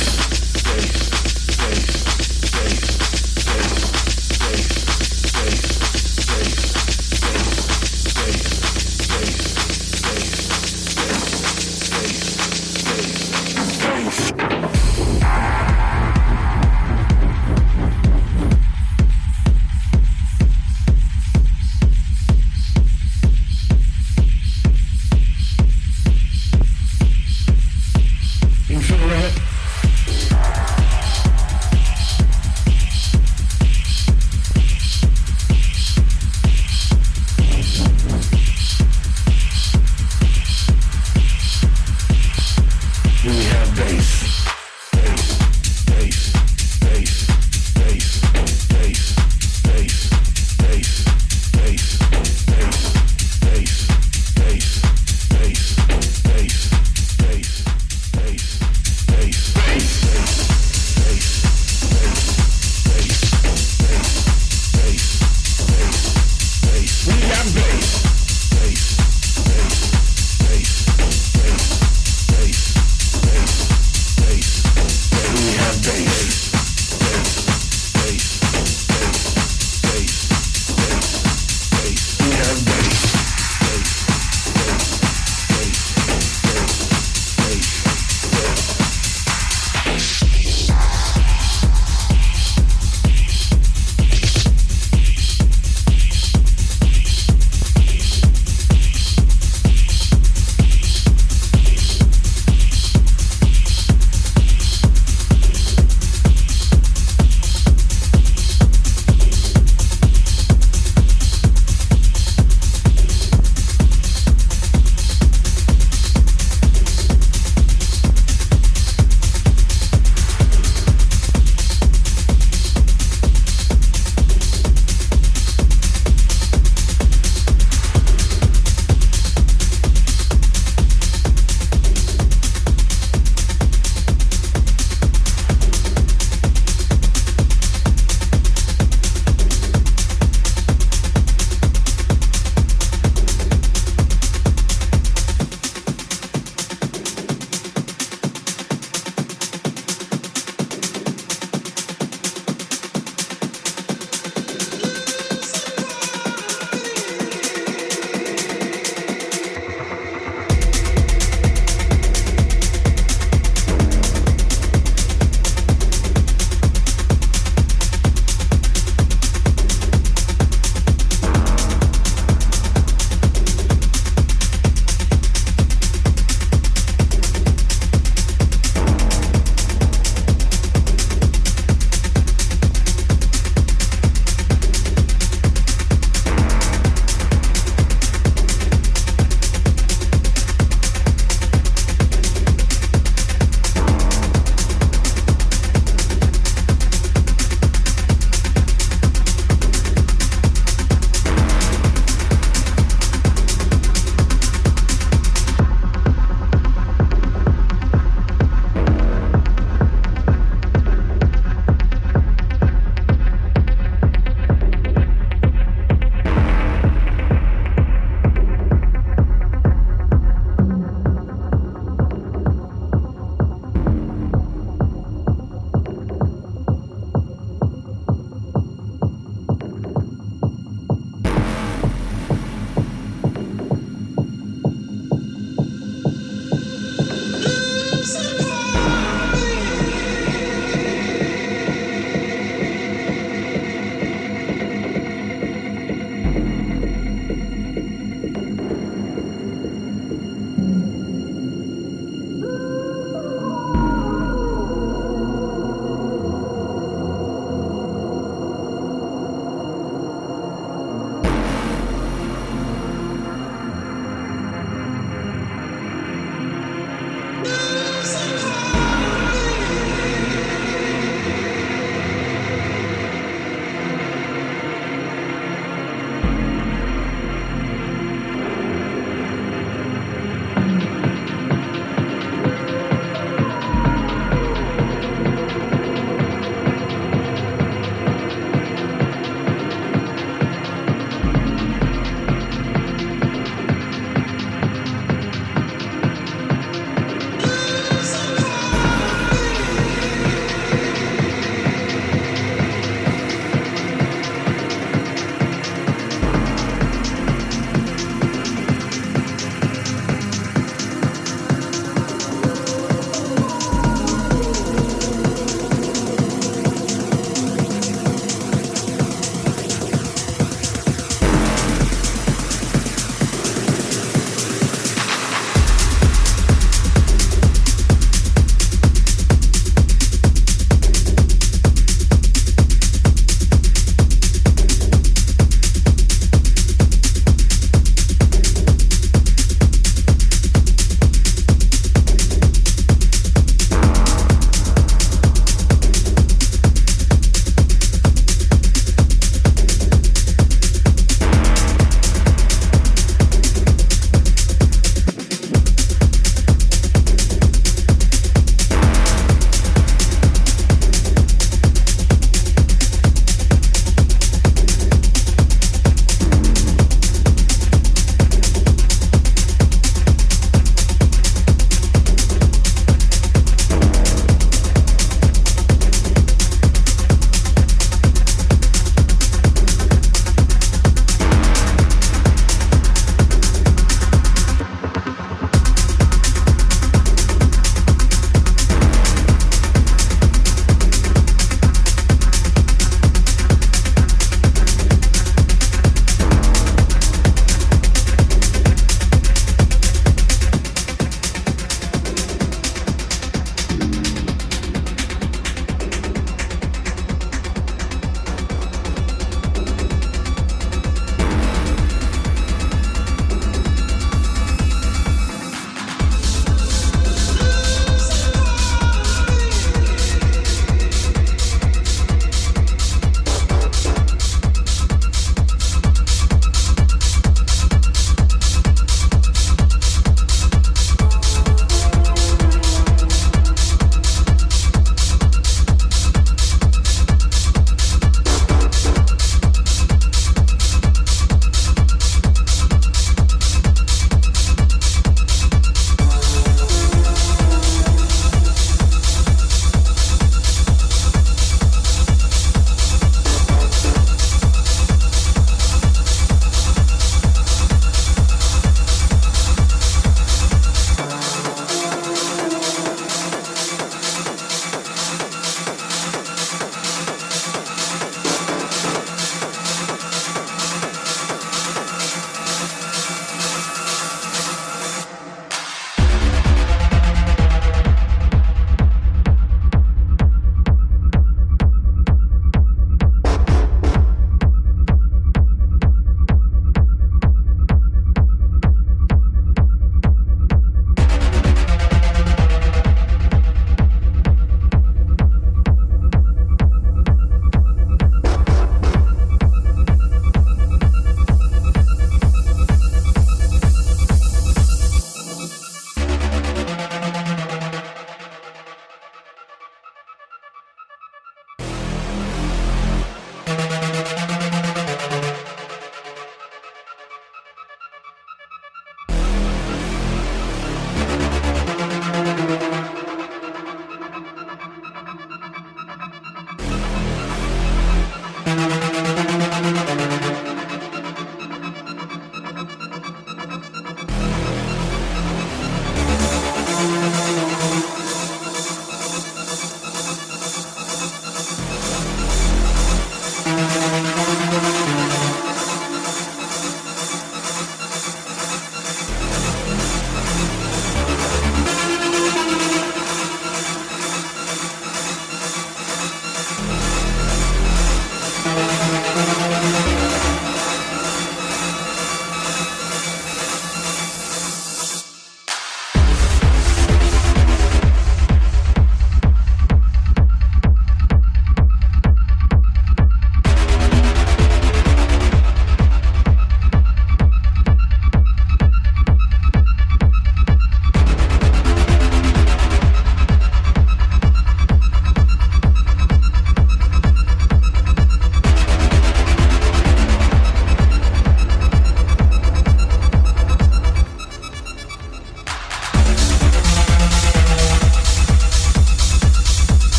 Peace.